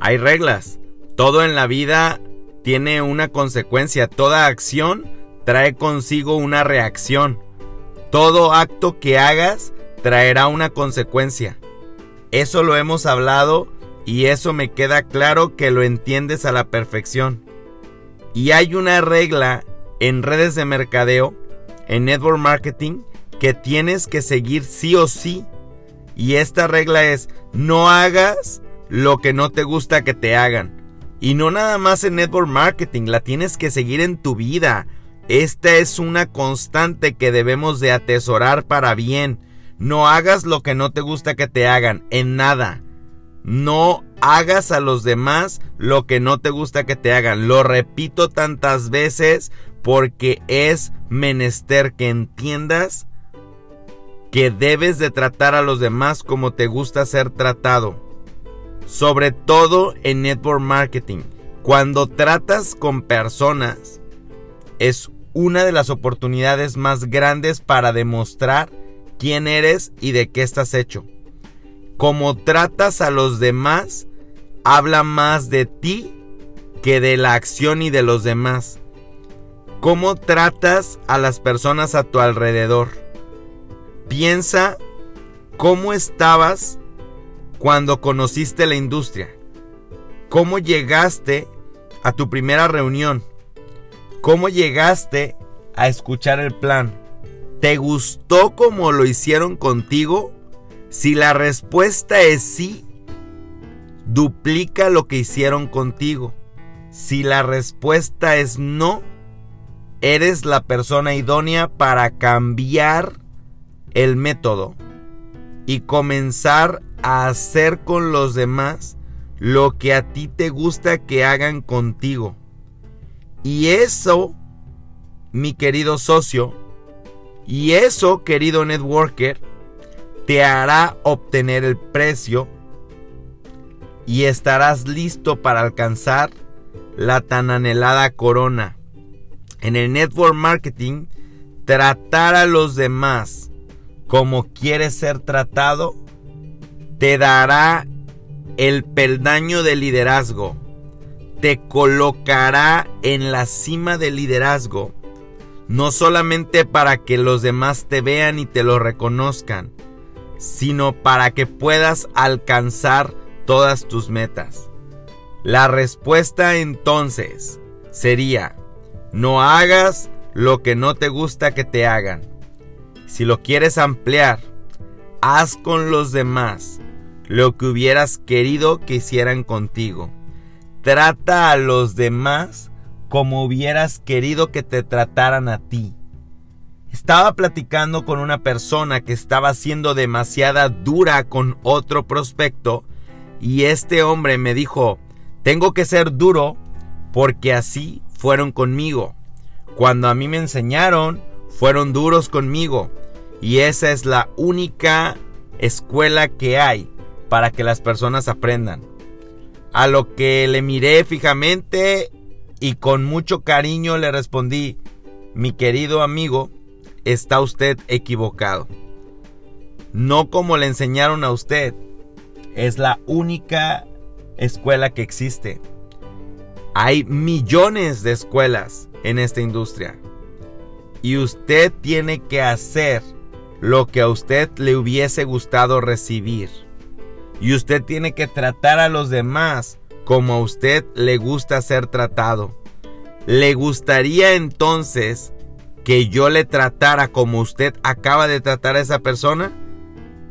hay reglas. Todo en la vida tiene una consecuencia. Toda acción trae consigo una reacción. Todo acto que hagas traerá una consecuencia. Eso lo hemos hablado y eso me queda claro que lo entiendes a la perfección. Y hay una regla en redes de mercadeo, en network marketing, que tienes que seguir sí o sí. Y esta regla es, no hagas lo que no te gusta que te hagan. Y no nada más en network marketing, la tienes que seguir en tu vida. Esta es una constante que debemos de atesorar para bien. No hagas lo que no te gusta que te hagan, en nada. No hagas a los demás lo que no te gusta que te hagan. Lo repito tantas veces porque es menester que entiendas que debes de tratar a los demás como te gusta ser tratado. Sobre todo en network marketing. Cuando tratas con personas, es una de las oportunidades más grandes para demostrar quién eres y de qué estás hecho. Como tratas a los demás, habla más de ti que de la acción y de los demás. ¿Cómo tratas a las personas a tu alrededor? Piensa cómo estabas cuando conociste la industria. ¿Cómo llegaste a tu primera reunión? ¿Cómo llegaste a escuchar el plan? ¿Te gustó como lo hicieron contigo? Si la respuesta es sí, duplica lo que hicieron contigo. Si la respuesta es no, eres la persona idónea para cambiar el método y comenzar hacer con los demás lo que a ti te gusta que hagan contigo. Y eso, mi querido socio, y eso, querido networker, te hará obtener el precio y estarás listo para alcanzar la tan anhelada corona. En el network marketing, tratar a los demás como quieres ser tratado te dará el peldaño de liderazgo. Te colocará en la cima del liderazgo no solamente para que los demás te vean y te lo reconozcan, sino para que puedas alcanzar todas tus metas. La respuesta entonces sería, no hagas lo que no te gusta que te hagan. Si lo quieres ampliar, haz con los demás lo que hubieras querido que hicieran contigo. Trata a los demás como hubieras querido que te trataran a ti. Estaba platicando con una persona que estaba siendo demasiada dura con otro prospecto y este hombre me dijo, tengo que ser duro porque así fueron conmigo. Cuando a mí me enseñaron, fueron duros conmigo y esa es la única escuela que hay para que las personas aprendan. A lo que le miré fijamente y con mucho cariño le respondí, mi querido amigo, está usted equivocado. No como le enseñaron a usted, es la única escuela que existe. Hay millones de escuelas en esta industria. Y usted tiene que hacer lo que a usted le hubiese gustado recibir. Y usted tiene que tratar a los demás como a usted le gusta ser tratado. ¿Le gustaría entonces que yo le tratara como usted acaba de tratar a esa persona?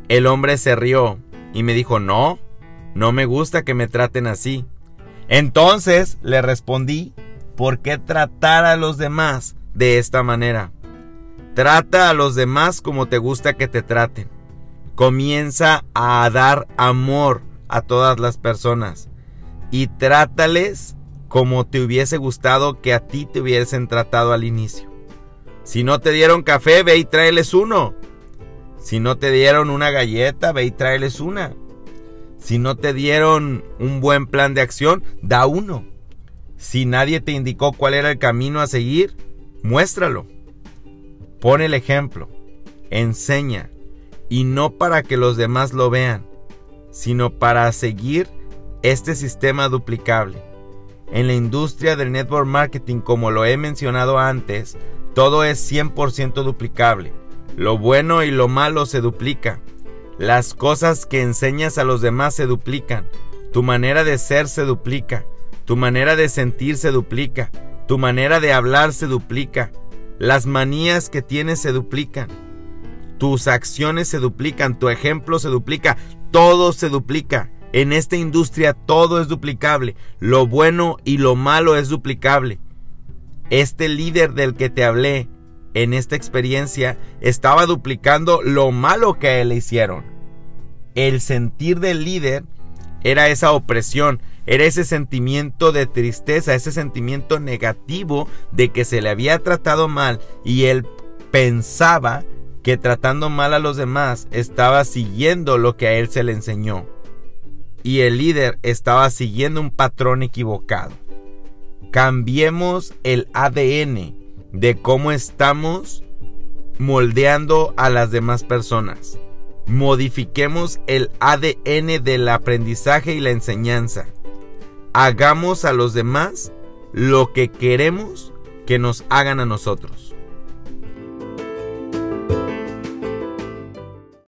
El hombre se rió y me dijo, no, no me gusta que me traten así. Entonces le respondí, ¿por qué tratar a los demás de esta manera? Trata a los demás como te gusta que te traten. Comienza a dar amor a todas las personas y trátales como te hubiese gustado que a ti te hubiesen tratado al inicio. Si no te dieron café, ve y tráeles uno. Si no te dieron una galleta, ve y tráeles una. Si no te dieron un buen plan de acción, da uno. Si nadie te indicó cuál era el camino a seguir, muéstralo. Pon el ejemplo. Enseña. Y no para que los demás lo vean, sino para seguir este sistema duplicable. En la industria del network marketing, como lo he mencionado antes, todo es 100% duplicable. Lo bueno y lo malo se duplica. Las cosas que enseñas a los demás se duplican. Tu manera de ser se duplica. Tu manera de sentir se duplica. Tu manera de hablar se duplica. Las manías que tienes se duplican. Tus acciones se duplican. Tu ejemplo se duplica. Todo se duplica. En esta industria todo es duplicable. Lo bueno y lo malo es duplicable. Este líder del que te hablé en esta experiencia estaba duplicando lo malo que le hicieron. El sentir del líder era esa opresión, era ese sentimiento de tristeza, ese sentimiento negativo de que se le había tratado mal y él pensaba que tratando mal a los demás estaba siguiendo lo que a él se le enseñó. Y el líder estaba siguiendo un patrón equivocado. Cambiemos el ADN de cómo estamos moldeando a las demás personas. Modifiquemos el ADN del aprendizaje y la enseñanza. Hagamos a los demás lo que queremos que nos hagan a nosotros.